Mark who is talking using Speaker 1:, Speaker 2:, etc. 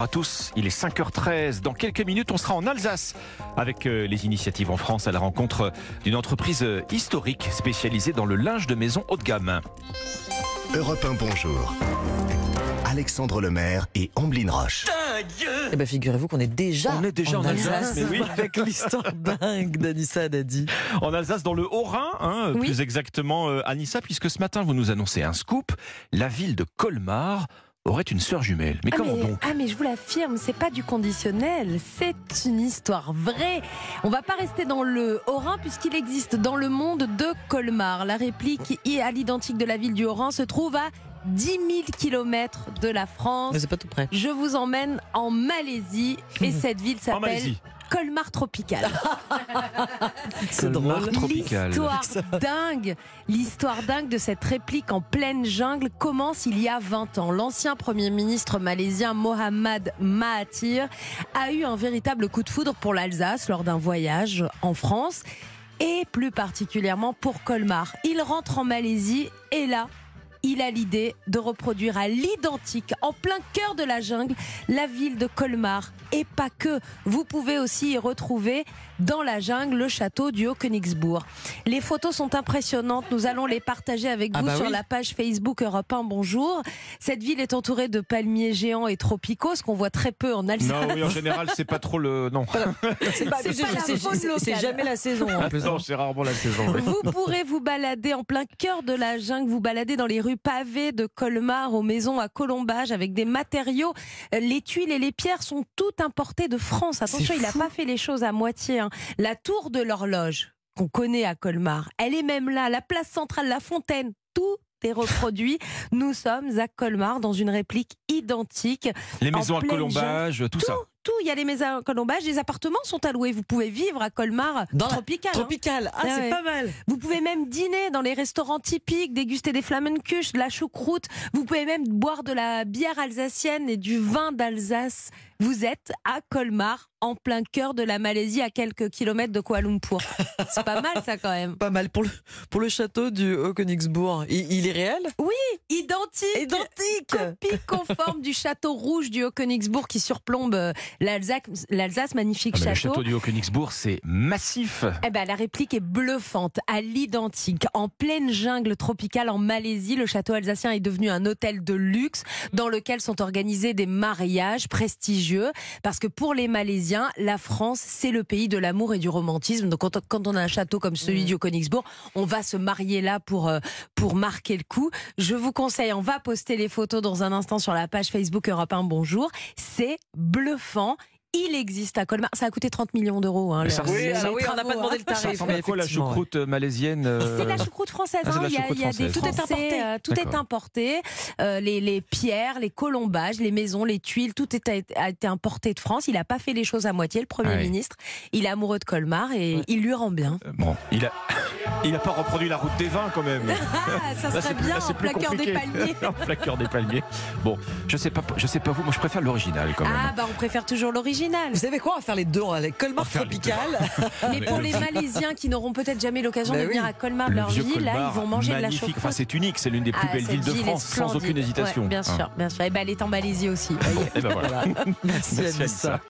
Speaker 1: à tous, il est 5h13. Dans quelques minutes, on sera en Alsace avec euh, les initiatives en France à la rencontre d'une entreprise euh, historique spécialisée dans le linge de maison haut de gamme.
Speaker 2: Europe 1, bonjour. Alexandre Lemaire et Amblin Roche.
Speaker 3: Eh ben, figurez-vous qu'on est déjà,
Speaker 1: On est déjà en Alsace, mais oui.
Speaker 3: avec l'histoire dingue d'Anissa Dadi.
Speaker 1: En Alsace, dans le Haut-Rhin, hein,
Speaker 4: Oui.
Speaker 1: plus exactement, euh, Anissa, puisque ce matin, vous nous annoncez un scoop. La ville de Colmar aurait une sœur jumelle. Mais
Speaker 4: Ah
Speaker 1: comment
Speaker 4: mais,
Speaker 1: donc
Speaker 4: ah mais je vous l'affirme, c'est pas du conditionnel, c'est une histoire vraie. On va pas rester dans le Haut-Rhin puisqu'il existe dans le monde deux Colmar. La réplique à l'identique de la ville du Haut-Rhin se trouve à 10 000 kilomètres de la France.
Speaker 3: Mais c'est pas tout près.
Speaker 4: Je vous emmène en Malaisie et cette ville
Speaker 1: En
Speaker 4: s'appelle
Speaker 1: Malaisie.
Speaker 4: Colmar Tropical.
Speaker 3: C'est drôle.
Speaker 1: tropical.
Speaker 4: L'histoire dingue, l'histoire dingue de cette réplique en pleine jungle commence il y a 20 ans. L'ancien premier ministre malaisien Mohamed Mahathir a eu un véritable coup de foudre pour l'Alsace lors d'un voyage en France et plus particulièrement pour Colmar. Il rentre en Malaisie et là, il a l'idée de reproduire à l'identique, en plein cœur de la jungle, la ville de Colmar. Et pas que. Vous pouvez aussi y retrouver dans la jungle le château du Haut-Königsbourg. Les photos sont impressionnantes. Nous allons les partager avec
Speaker 3: Ah
Speaker 4: vous
Speaker 3: bah
Speaker 4: sur
Speaker 3: oui.
Speaker 4: la page Facebook Europe 1. Bonjour. Cette ville est entourée de palmiers géants et tropicaux, ce qu'on voit très peu en Alsace.
Speaker 1: Non, oui, en général, c'est pas trop le. Non.
Speaker 3: C'est jamais la saison.
Speaker 1: Non, c'est rarement la saison. oui.
Speaker 4: Vous pourrez vous balader en plein cœur de la jungle, vous balader dans les rues pavées de Colmar aux maisons à colombage avec des matériaux. Euh, Les tuiles et les pierres sont toutes importées de France. Attention, il n'a pas fait les choses à moitié. hein. La tour de l'horloge qu'on connaît à Colmar, elle est même là. La place centrale, la fontaine, tout est reproduit. Nous sommes à Colmar dans une réplique identique.
Speaker 1: Les maisons à colombage, tout ça.
Speaker 4: Tout, il y a les maisons à colombage, les appartements sont alloués. Vous pouvez vivre à Colmar
Speaker 3: Dans
Speaker 4: tropical. hein.
Speaker 3: Tropical. Ah,
Speaker 4: Ah
Speaker 3: c'est
Speaker 4: ouais.
Speaker 3: pas mal.
Speaker 4: Vous pouvez même dîner dans les restaurants typiques, déguster des flamencuches, de la choucroute. Vous pouvez même boire de la bière alsacienne et du vin d'Alsace. Vous êtes à Colmar, en plein cœur de la Malaisie, à quelques kilomètres de Kuala Lumpur. C'est pas mal ça quand même.
Speaker 3: Pas mal. Pour le, pour le château du Haut-Königsbourg, il, il est réel
Speaker 4: Identique
Speaker 3: Identique
Speaker 4: Copie conforme du château rouge du Haut-Königsbourg qui surplombe euh, l'Alsace, magnifique
Speaker 1: Ah, mais le
Speaker 4: château.
Speaker 1: château du Haut-Königsbourg, c'est massif.
Speaker 4: Eh ben, la réplique est bluffante, à l'identique. En pleine jungle tropicale en Malaisie, le château alsacien est devenu un hôtel de luxe dans lequel sont organisés des mariages prestigieux. Parce que pour les Malaisiens, la France, c'est le pays de l'amour et du romantisme. Donc quand, on a un château comme celui
Speaker 3: Mm.
Speaker 4: du Königsbourg, on va se marier là pour, euh, pour marquer coup. Je vous conseille, on va poster les photos dans un instant sur la page Facebook Europe 1 Bonjour. C'est bluffant. Il existe à Colmar. Ça a coûté 30 millions d'euros. Hein,
Speaker 1: ça
Speaker 4: le-
Speaker 3: Oui, alors oui, on n'a pas demandé
Speaker 4: hein.
Speaker 3: le tarif.
Speaker 1: ressemble à
Speaker 3: mais
Speaker 1: quoi la choucroute euh, malaisienne euh,
Speaker 4: C'est de la choucroute française.
Speaker 1: Ah,
Speaker 4: hein.
Speaker 1: la
Speaker 4: Il y a,
Speaker 1: choucroute
Speaker 4: il y a des
Speaker 1: française.
Speaker 3: Tout est
Speaker 4: Français,
Speaker 3: importé.
Speaker 4: euh, tout est importé. Euh, les, les pierres, les colombages, les maisons, les tuiles, tout est, a, a été importé de France. Il n'a pas fait les choses à moitié, le Premier
Speaker 1: Ah
Speaker 4: ministre. Il est amoureux de Colmar et
Speaker 3: Ouais.
Speaker 4: il lui rend bien.
Speaker 1: Euh, Bon, il a, il a pas reproduit la route des vins quand même.
Speaker 4: Ah, ça
Speaker 1: Là,
Speaker 4: serait
Speaker 1: plus-
Speaker 4: bien
Speaker 1: là,
Speaker 4: en cœur des palmiers.
Speaker 1: en cœur des palmiers. Bon, je sais pas, je sais pas vous, moi je préfère l'original quand même.
Speaker 4: Ah bah on préfère toujours l'original.
Speaker 3: Vous savez quoi On va faire les deux. Avec
Speaker 1: On
Speaker 3: Colmar
Speaker 1: va deux.
Speaker 3: tropical.
Speaker 4: Mais pour les Malaisiens qui n'auront peut-être jamais l'occasion de venir à Colmar,
Speaker 1: le
Speaker 4: leur
Speaker 1: vieux
Speaker 4: vie, là
Speaker 1: Colmar,
Speaker 4: ils vont manger de la choucroute.
Speaker 1: Enfin, c'est unique, c'est l'une des plus
Speaker 4: Ah,
Speaker 1: belles villes de
Speaker 4: ville
Speaker 1: France, sans aucune hésitation.
Speaker 4: Ouais, bien
Speaker 1: Hein.
Speaker 4: sûr, bien sûr. Et ben elle est en Malaisie aussi.
Speaker 1: ben.
Speaker 3: Merci,
Speaker 1: Merci.